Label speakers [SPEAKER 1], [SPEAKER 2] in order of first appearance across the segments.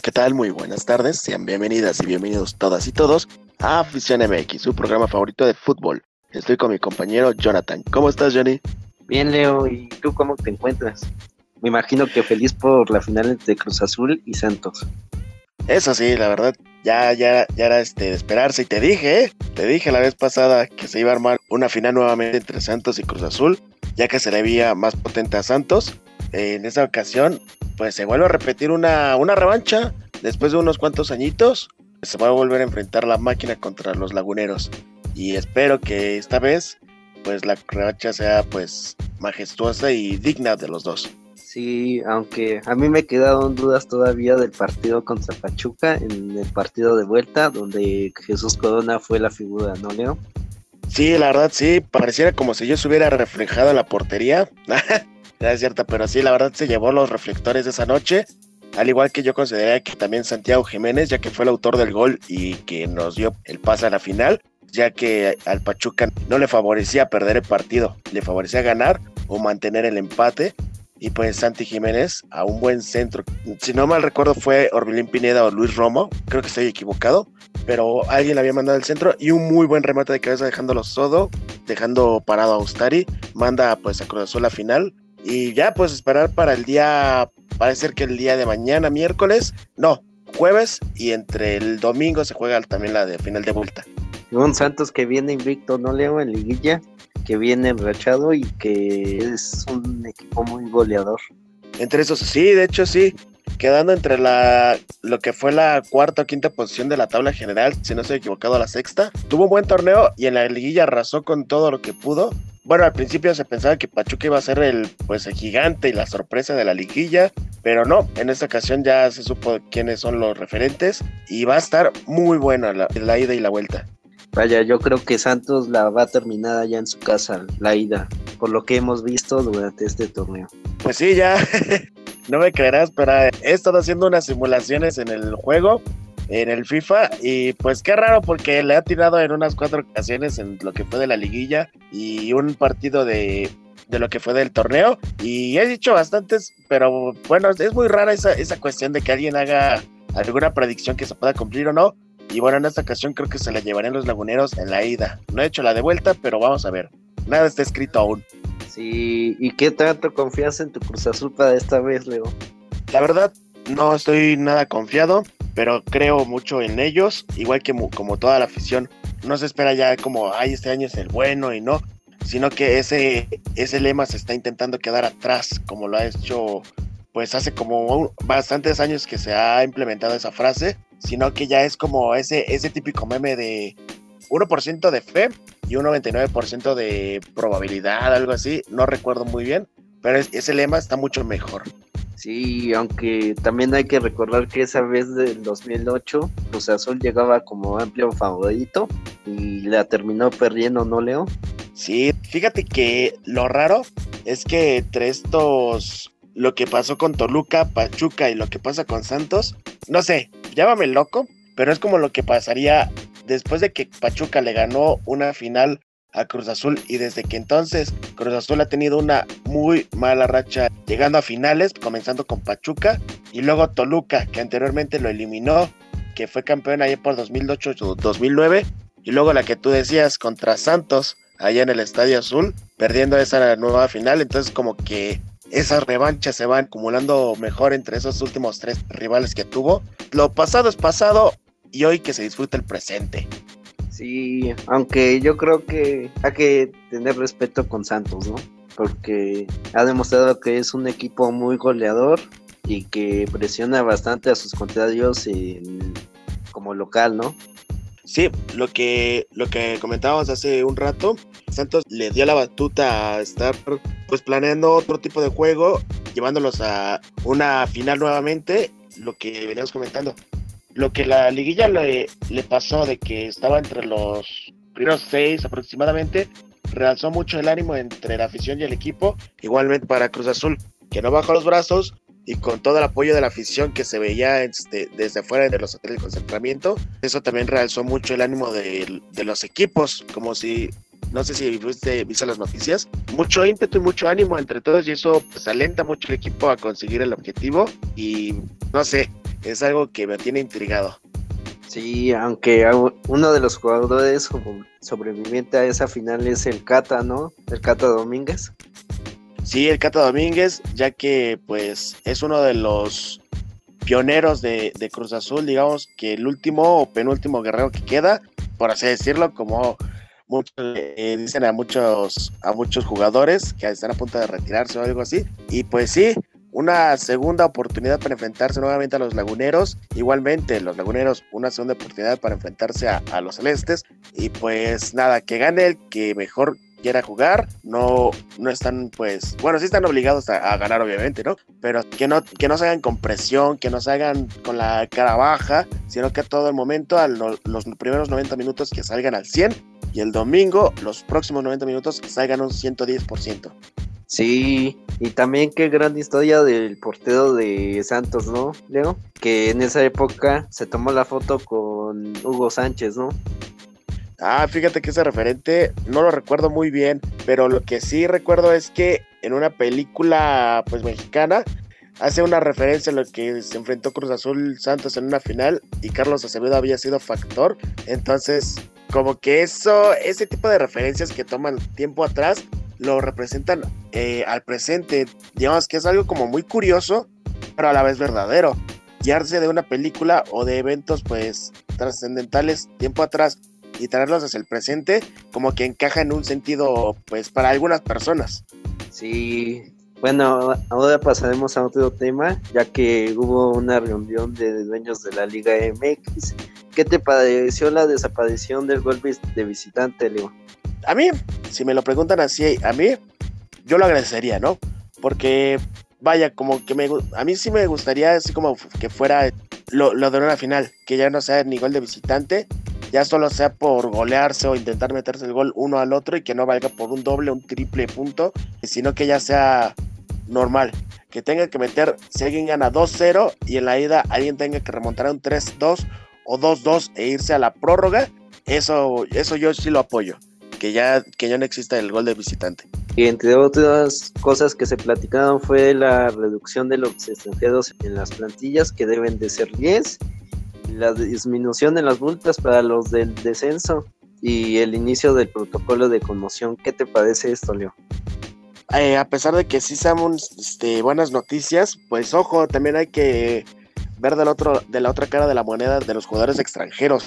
[SPEAKER 1] Hola, ¿qué tal? Muy buenas tardes. Sean bienvenidas y bienvenidos todas y todos a Afición MX, su programa favorito de fútbol. Estoy con mi compañero Jonathan. ¿Cómo estás, Johnny?
[SPEAKER 2] Bien, Leo. ¿Y tú cómo te encuentras? Me imagino que feliz por la final entre Cruz Azul y Santos.
[SPEAKER 1] Eso sí, la verdad, ya, ya, ya era este, de esperarse. Y te dije, ¿eh? te dije la vez pasada que se iba a armar una final nuevamente entre Santos y Cruz Azul, ya que se le veía más potente a Santos. en esta ocasión, pues se vuelve a repetir una, una revancha después de unos cuantos añitos. Se va a volver a enfrentar la máquina contra los laguneros. Y espero que esta vez, pues la revancha sea pues majestuosa y digna de los dos.
[SPEAKER 2] Sí, aunque a mí me quedaron dudas todavía del partido contra Pachuca en el partido de vuelta, donde Jesús Corona fue la figura, ¿no, Leo?
[SPEAKER 1] Sí, la verdad sí, pareciera como si yo se hubiera reflejado en la portería. es cierto, pero sí, la verdad se llevó los reflectores de esa noche. Al igual que yo consideraría que también Santiago Jiménez, ya que fue el autor del gol y que nos dio el pase a la final, ya que al Pachuca no le favorecía perder el partido, le favorecía ganar o mantener el empate y pues Santi Jiménez a un buen centro. Si no mal recuerdo fue Orbelín Pineda o Luis Romo, creo que estoy equivocado, pero alguien le había mandado el centro y un muy buen remate de cabeza dejándolo sodo, dejando parado a Ustari, manda pues a Cruz Azul la final y ya pues esperar para el día, parece que el día de mañana, miércoles, no, jueves y entre el domingo se juega también la de final de vuelta.
[SPEAKER 2] Un Santos que viene invicto, ¿no, Leo? En liguilla que viene enrachado y que es un equipo muy goleador.
[SPEAKER 1] Entre esos, sí, de hecho sí, quedando entre la lo que fue la cuarta o quinta posición de la tabla general, si no estoy equivocado, la sexta. Tuvo un buen torneo y en la liguilla arrasó con todo lo que pudo. Bueno, al principio se pensaba que Pachuca iba a ser el pues el gigante y la sorpresa de la liguilla, pero no, en esta ocasión ya se supo quiénes son los referentes y va a estar muy buena la ida y la vuelta.
[SPEAKER 2] Vaya, yo creo que Santos la va a terminar allá en su casa, la ida, por lo que hemos visto durante este torneo.
[SPEAKER 1] Pues sí, ya, no me creerás, pero he estado haciendo unas simulaciones en el juego, en el FIFA, y pues qué raro porque le ha tirado en unas cuatro ocasiones en lo que fue de la liguilla y un partido de, de lo que fue del torneo, y he dicho bastantes, pero bueno, es muy rara esa, esa cuestión de que alguien haga alguna predicción que se pueda cumplir o no. Y bueno, en esta ocasión creo que se la llevarían los laguneros en la ida. No he hecho la de vuelta, pero vamos a ver. Nada está escrito aún.
[SPEAKER 2] Sí, ¿y qué tanto confías en tu Cruz Azul para esta vez, Leo?
[SPEAKER 1] La verdad, no estoy nada confiado, pero creo mucho en ellos, igual que como toda la afición. No se espera ya como, ay, este año es el bueno y no, sino que ese, ese lema se está intentando quedar atrás, como lo ha hecho pues hace como bastantes años que se ha implementado esa frase sino que ya es como ese, ese típico meme de 1% de fe y un 99% de probabilidad, algo así, no recuerdo muy bien, pero ese lema está mucho mejor.
[SPEAKER 2] Sí, aunque también hay que recordar que esa vez del 2008, Cruz Azul llegaba como amplio favorito y la terminó perdiendo, ¿no, Leo?
[SPEAKER 1] Sí, fíjate que lo raro es que entre estos, lo que pasó con Toluca, Pachuca y lo que pasa con Santos, no sé, llámame loco, pero es como lo que pasaría después de que Pachuca le ganó una final a Cruz Azul y desde que entonces Cruz Azul ha tenido una muy mala racha llegando a finales, comenzando con Pachuca y luego Toluca, que anteriormente lo eliminó, que fue campeón ahí por 2008-2009 y luego la que tú decías contra Santos allá en el Estadio Azul, perdiendo esa nueva final, entonces como que esas revanchas se van acumulando mejor entre esos últimos tres rivales que tuvo. Lo pasado es pasado y hoy que se disfruta el presente.
[SPEAKER 2] Sí, aunque yo creo que hay que tener respeto con Santos, ¿no? Porque ha demostrado que es un equipo muy goleador y que presiona bastante a sus contrarios como local, ¿no?
[SPEAKER 1] Sí, lo que, lo que comentábamos hace un rato, Santos le dio la batuta a estar pues planeando otro tipo de juego, llevándolos a una final nuevamente, lo que veníamos comentando. Lo que la liguilla le, pasó de que estaba entre los primeros seis aproximadamente, realzó mucho el ánimo entre la afición y el equipo, igualmente para Cruz Azul, que no bajó los brazos, y con todo el apoyo de la afición que se veía este, desde fuera de los hoteles de concentramiento, eso también realzó mucho el ánimo de, los equipos, como si, no sé si viste, viste las noticias, mucho ímpetu y mucho ánimo entre todos y eso pues alenta mucho el equipo a conseguir el objetivo y no sé, es algo que me tiene intrigado.
[SPEAKER 2] Sí, aunque uno de los jugadores sobreviviente a esa final es el Cata, ¿no? El Cata Domínguez.
[SPEAKER 1] Sí, el Cata Domínguez, ya que pues es uno de los pioneros de, Cruz Azul, digamos que el último o penúltimo guerrero que queda, por así decirlo, como muchos eh, dicen a muchos a muchos jugadores que están a punto de retirarse o algo así. Y pues sí, una segunda oportunidad para enfrentarse nuevamente a los laguneros. Igualmente, los laguneros, una segunda oportunidad para enfrentarse a, los celestes. Y pues nada, que gane el que mejor quiera jugar, no, no están, pues, bueno, sí están obligados a, ganar, obviamente, ¿no? Pero que no, que no se hagan con presión, que no se hagan con la cara baja, sino que a todo el momento, a los primeros 90 minutos que salgan al 100 y el domingo, los próximos 90 minutos, salgan un 110%.
[SPEAKER 2] Sí, y también qué gran historia del portero de Santos, ¿no, Leo? Que en esa época se tomó la foto con Hugo Sánchez, ¿no?
[SPEAKER 1] Ah, fíjate que ese referente no lo recuerdo muy bien, pero lo que sí recuerdo es que en una película pues mexicana hace una referencia a lo que se enfrentó Cruz Azul Santos en una final y Carlos Acevedo había sido factor, entonces como que eso, ese tipo de referencias que toman tiempo atrás lo representan eh, al presente. Digamos que es algo como muy curioso, pero a la vez verdadero. Guiarse de una película o de eventos pues trascendentales tiempo atrás y traerlos hacia el presente, como que encaja en un sentido pues para algunas personas.
[SPEAKER 2] Sí, bueno, ahora pasaremos a otro tema, ya que hubo una reunión de dueños de la Liga MX. ¿Qué te pareció la desaparición del golpe de visitante, Leo?
[SPEAKER 1] a mí, si me lo preguntan así, a mí, yo lo agradecería, ¿no? Porque, vaya, como que me, a mí sí me gustaría, así como que fuera lo, lo de una final, que ya no sea ni gol de visitante, ya solo sea por golearse o intentar meterse el gol uno al otro y que no valga por un doble, un triple punto, sino que ya sea normal, que tenga que meter, si alguien gana 2-0 y en la ida alguien tenga que remontar a un 3-2 o 2-2 e irse a la prórroga, eso, eso yo sí lo apoyo que ya, que ya no exista el gol de visitante.
[SPEAKER 2] Y entre otras cosas que se platicaron fue la reducción de los extranjeros en las plantillas, que deben de ser 10, la disminución de las multas para los del descenso y el inicio del protocolo de conmoción. ¿Qué te parece esto, Leo?
[SPEAKER 1] Eh, a pesar de que sí sean este, buenas noticias, pues ojo, también hay que ver del otro, de la otra cara de la moneda de los jugadores extranjeros.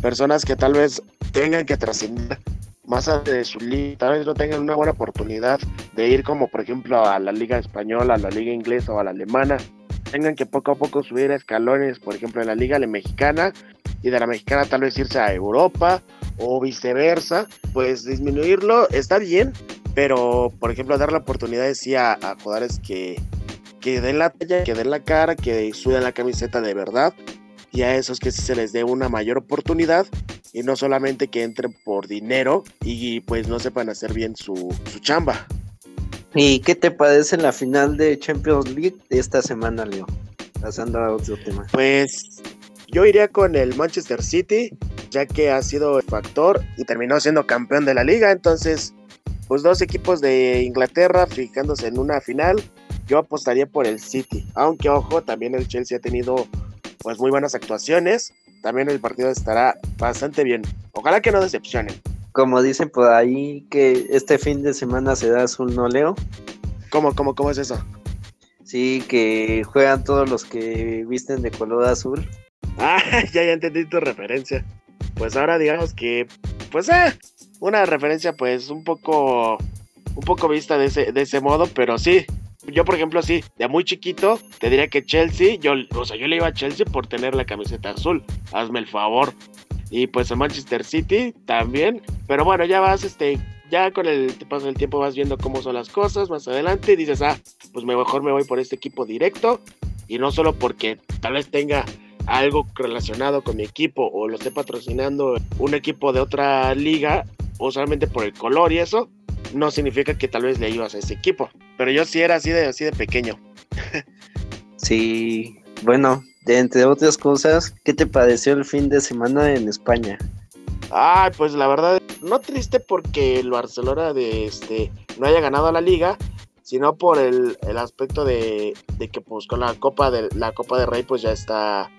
[SPEAKER 1] Personas que tal vez tengan que trascender más de su liga, tal vez no tengan una buena oportunidad de ir como por ejemplo a la liga española, a la liga inglesa o a la alemana, tengan que poco a poco subir escalones, por ejemplo en la liga mexicana y de la mexicana tal vez irse a Europa o viceversa, pues disminuirlo está bien, pero por ejemplo dar la oportunidad sí a, a jugadores que, que den la talla, que den la cara, que suben la camiseta de verdad y a esos que se les dé una mayor oportunidad y no solamente que entren por dinero y pues no sepan hacer bien su, chamba.
[SPEAKER 2] ¿Y qué te parece la final de Champions League de esta semana, Leo? Pasando a otro tema.
[SPEAKER 1] Pues yo iría con el Manchester City, ya que ha sido el factor y terminó siendo campeón de la liga. Entonces, pues dos equipos de Inglaterra fijándose en una final, yo apostaría por el City. Aunque ojo, también el Chelsea ha tenido pues muy buenas actuaciones. También el partido estará bastante bien. Ojalá que no decepcionen.
[SPEAKER 2] Como dicen por ahí que este fin de semana se da azul, ¿no, Leo?
[SPEAKER 1] ¿Cómo, cómo, cómo es eso?
[SPEAKER 2] Sí, que juegan todos los que visten de color azul.
[SPEAKER 1] Ah, ya, ya entendí tu referencia. Pues ahora digamos que, pues, eh, una referencia pues un poco, un poco vista de ese, de ese modo, pero sí, yo, por ejemplo, sí, de muy chiquito, te diría que Chelsea, yo, o sea, yo le iba a Chelsea por tener la camiseta azul. Hazme el favor. Y pues a Manchester City también. Pero bueno, ya vas, este, ya con el paso del tiempo vas viendo cómo son las cosas más adelante y dices, ah, pues mejor me voy por este equipo directo. Y no solo porque tal vez tenga algo relacionado con mi equipo o lo esté patrocinando un equipo de otra liga o solamente por el color y eso, no significa que tal vez le ibas a ese equipo. Pero yo sí era así de, así de pequeño.
[SPEAKER 2] sí, bueno, de entre otras cosas, ¿qué te pareció el fin de semana en España?
[SPEAKER 1] Ah, pues la verdad, no triste porque el Barcelona de este no haya ganado la liga, sino por el, aspecto de, que pues con la Copa de la Copa de Rey pues ya está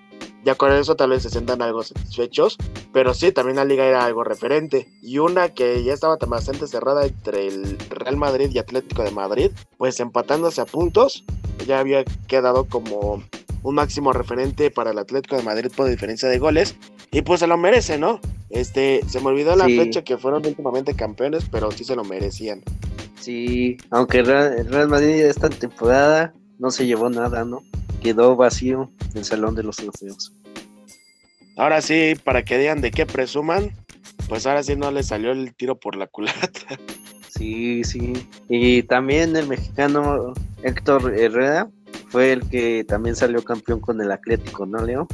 [SPEAKER 1] ya con eso tal vez se sientan algo satisfechos, pero sí, también la liga era algo referente. Y una que ya estaba bastante cerrada entre el Real Madrid y Atlético de Madrid, pues empatándose a puntos, ya había quedado como un máximo referente para el Atlético de Madrid por diferencia de goles. Y pues se lo merece, ¿no? Este, se me olvidó la fecha que fueron últimamente campeones, pero sí se lo merecían.
[SPEAKER 2] Sí, aunque Real Madrid esta temporada no se llevó nada, ¿no? Quedó vacío el Salón de los Trofeos.
[SPEAKER 1] Ahora sí, para que digan de qué presuman, pues ahora sí no le salió el tiro por la culata.
[SPEAKER 2] Sí, sí. Y también el mexicano Héctor Herrera fue el que también salió campeón con el Atlético, ¿no, Leo?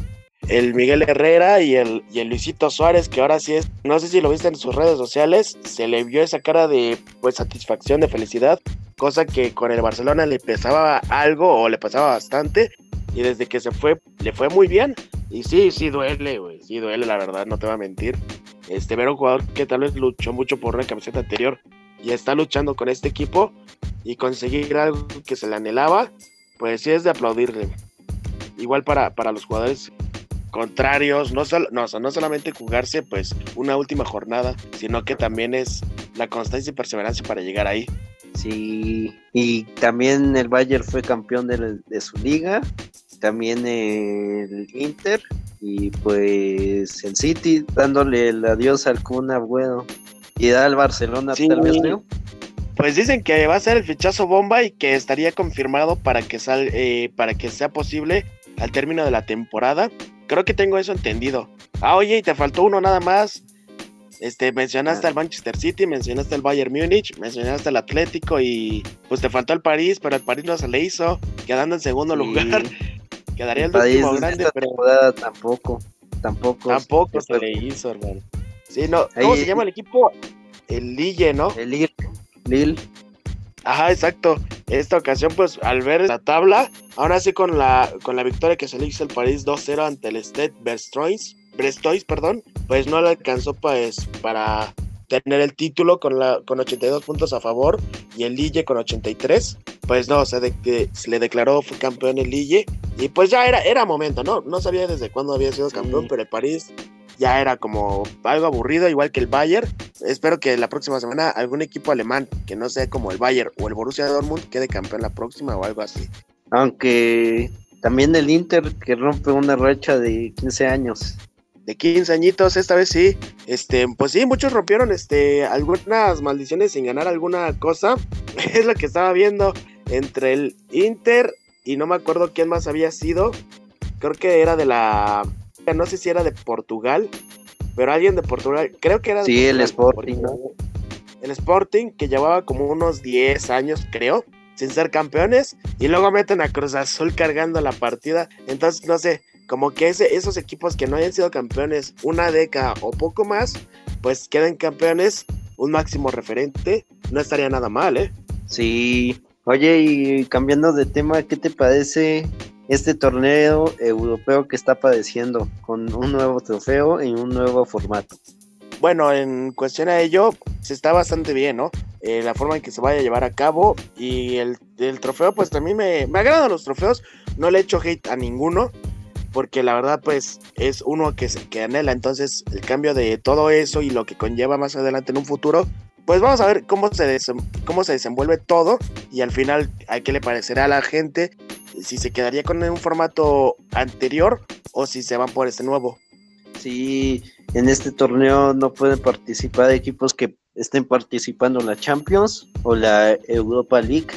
[SPEAKER 1] El Miguel Herrera y el, y el Luisito Suárez, que ahora sí es, no sé si lo viste en sus redes sociales, se le vio esa cara de pues satisfacción, de felicidad, cosa que con el Barcelona le pesaba algo o le pasaba bastante, y desde que se fue, le fue muy bien. Y sí, sí duele, güey, sí duele, la verdad, no te voy a mentir. Este, ver un jugador que tal vez luchó mucho por una camiseta anterior y está luchando con este equipo y conseguir algo que se le anhelaba, pues sí es de aplaudirle. Igual para, para los jugadores contrarios, no, no, no solamente jugarse pues una última jornada, sino que también es la constancia y perseverancia para llegar ahí.
[SPEAKER 2] Sí, y también el Bayern fue campeón de, de su liga, también el Inter y pues el City dándole el adiós al Kun Agüero y da al Barcelona tal vez, ¿no?
[SPEAKER 1] Pues dicen que va a ser el fichazo bomba y que estaría confirmado para que sal, eh, para que sea posible al término de la temporada. Creo que tengo eso entendido. Ah, oye, y te faltó uno nada más. Este, mencionaste al Manchester City, mencionaste al Bayern Múnich, mencionaste al Atlético y pues te faltó el París, pero el París no se le hizo, quedando en segundo lugar. Quedaría el, último grande, pero
[SPEAKER 2] tampoco, tampoco.
[SPEAKER 1] Tampoco se le hizo, hermano. Sí, no, ¿cómo se llama el equipo? El Lille, ¿no?
[SPEAKER 2] El Lille. Lille.
[SPEAKER 1] Ajá, exacto. Esta ocasión, pues, al ver la tabla, ahora sí con la, con la victoria que se le hizo el París 2-0 ante el Stade Brestois, Brestois, perdón, pues no le alcanzó pues, para tener el título con, la, con 82 puntos a favor y el Lille con 83. Pues no, se, de, se le declaró fue campeón el Lille y pues ya era, era momento, ¿no? No sabía desde cuándo había sido campeón, pero el París ya era como algo aburrido, igual que el Bayern. Espero que la próxima semana algún equipo alemán que no sea como el Bayern o el Borussia Dortmund quede campeón la próxima o algo así.
[SPEAKER 2] Aunque también el Inter que rompe una racha de 15 años.
[SPEAKER 1] De 15 añitos, esta vez sí. Este, pues sí, muchos rompieron este algunas maldiciones sin ganar alguna cosa. es lo que estaba viendo entre el Inter y no me acuerdo quién más había sido. Creo que era de la no sé si era de Portugal, pero alguien de Portugal, creo que era de
[SPEAKER 2] Sí, el Sporting.
[SPEAKER 1] El Sporting, que llevaba como unos 10 años, creo, sin ser campeones, y luego meten a Cruz Azul cargando la partida. Entonces, no sé, como que ese, esos equipos que no hayan sido campeones una década o poco más, pues queden campeones, un máximo referente, no estaría nada mal, ¿eh?
[SPEAKER 2] Sí. Oye, y cambiando de tema, ¿qué te parece este torneo europeo que está padeciendo con un nuevo trofeo y un nuevo formato.
[SPEAKER 1] Bueno, en cuestión a ello, se está bastante bien, ¿no? Eh, la forma en que se vaya a llevar a cabo y el, trofeo, pues también me, me agradan los trofeos, no le echo hate a ninguno, porque la verdad, pues es uno que, que anhela, entonces el cambio de todo eso y lo que conlleva más adelante en un futuro, pues vamos a ver cómo se, cómo se desenvuelve todo y al final a qué le parecerá a la gente si se quedaría con un formato anterior o si se van por este nuevo.
[SPEAKER 2] Sí, en este torneo no pueden participar equipos que estén participando en la Champions o la Europa League.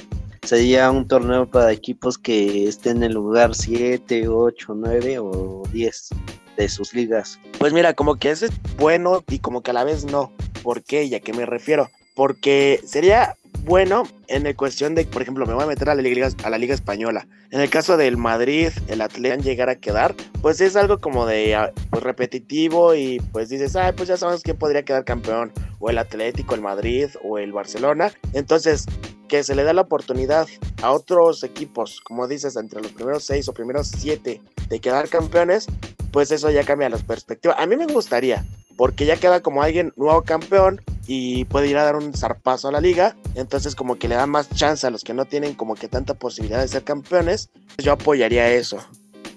[SPEAKER 2] Sería un torneo para equipos que estén en el lugar 7, 8, 9 o 10 de sus ligas.
[SPEAKER 1] Pues mira, como que ese es bueno y como que a la vez no. ¿Por qué? ¿Y a qué me refiero? Porque sería bueno en el cuestión de, por ejemplo, me voy a meter a la Liga, a la Liga Española. En el caso del Madrid, el Atleta llegar a quedar, pues es algo como de ah, pues, repetitivo y pues dices, ay, pues ya sabemos quién podría quedar campeón, o el Atlético, el Madrid o el Barcelona. Entonces, que se le da la oportunidad a otros equipos, como dices, entre los primeros seis o primeros siete de quedar campeones, pues eso ya cambia las perspectivas. A mí me gustaría, porque ya queda como alguien nuevo campeón y puede ir a dar un zarpazo a la liga. Entonces como que le da más chance a los que no tienen como que tanta posibilidad de ser campeones. Yo apoyaría eso.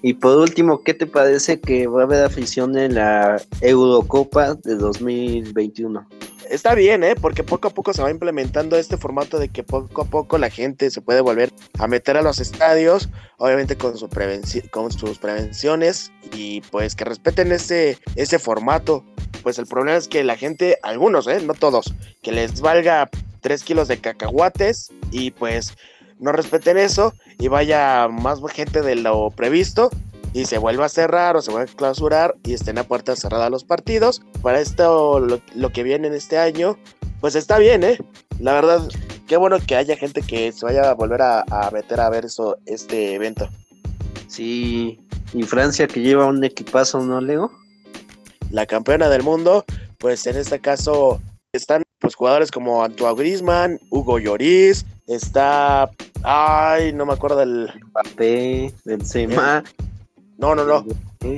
[SPEAKER 2] Y por último, ¿qué te parece que va a haber afición en la Eurocopa de 2021?
[SPEAKER 1] Está bien, ¿eh? Porque poco a poco se va implementando este formato de que poco a poco la gente se puede volver a meter a los estadios, obviamente con, su con sus prevenciones y pues que respeten ese, ese formato. Pues el problema es que la gente, algunos, ¿eh? No todos, que les valga 3 kilos de cacahuates y pues no respeten eso y vaya más gente de lo previsto y se vuelva a cerrar o se vuelva a clausurar y estén a puerta cerrada los partidos. Para esto, lo, que viene en este año, pues está bien, ¿eh? La verdad, qué bueno que haya gente que se vaya a volver a, a meter a ver eso, este evento.
[SPEAKER 2] Sí, y Francia que lleva un equipazo, ¿no, Leo?
[SPEAKER 1] La campeona del mundo, pues en este caso están pues jugadores como Antoine Griezmann, Hugo Lloris, está ay, no me acuerdo del
[SPEAKER 2] Mbappé, Benzema,
[SPEAKER 1] no, no, no.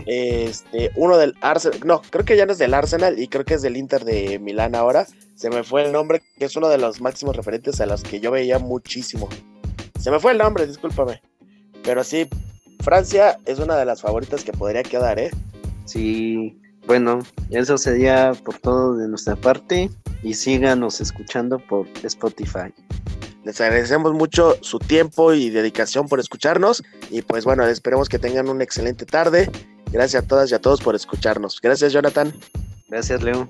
[SPEAKER 1] Este, uno del Arsenal, no, creo que ya no es del Arsenal y creo que es del Inter de Milán ahora. Se me fue el nombre, que es uno de los máximos referentes a los que yo veía muchísimo. Se me fue el nombre, discúlpame. Pero sí, Francia es una de las favoritas que podría quedar, ¿eh?
[SPEAKER 2] Sí, bueno, eso sería por todo de nuestra parte y síganos escuchando por Spotify.
[SPEAKER 1] Les agradecemos mucho su tiempo y dedicación por escucharnos y pues bueno, esperemos que tengan una excelente tarde. Gracias a todas y a todos por escucharnos. Gracias Jonathan.
[SPEAKER 2] Gracias Leo.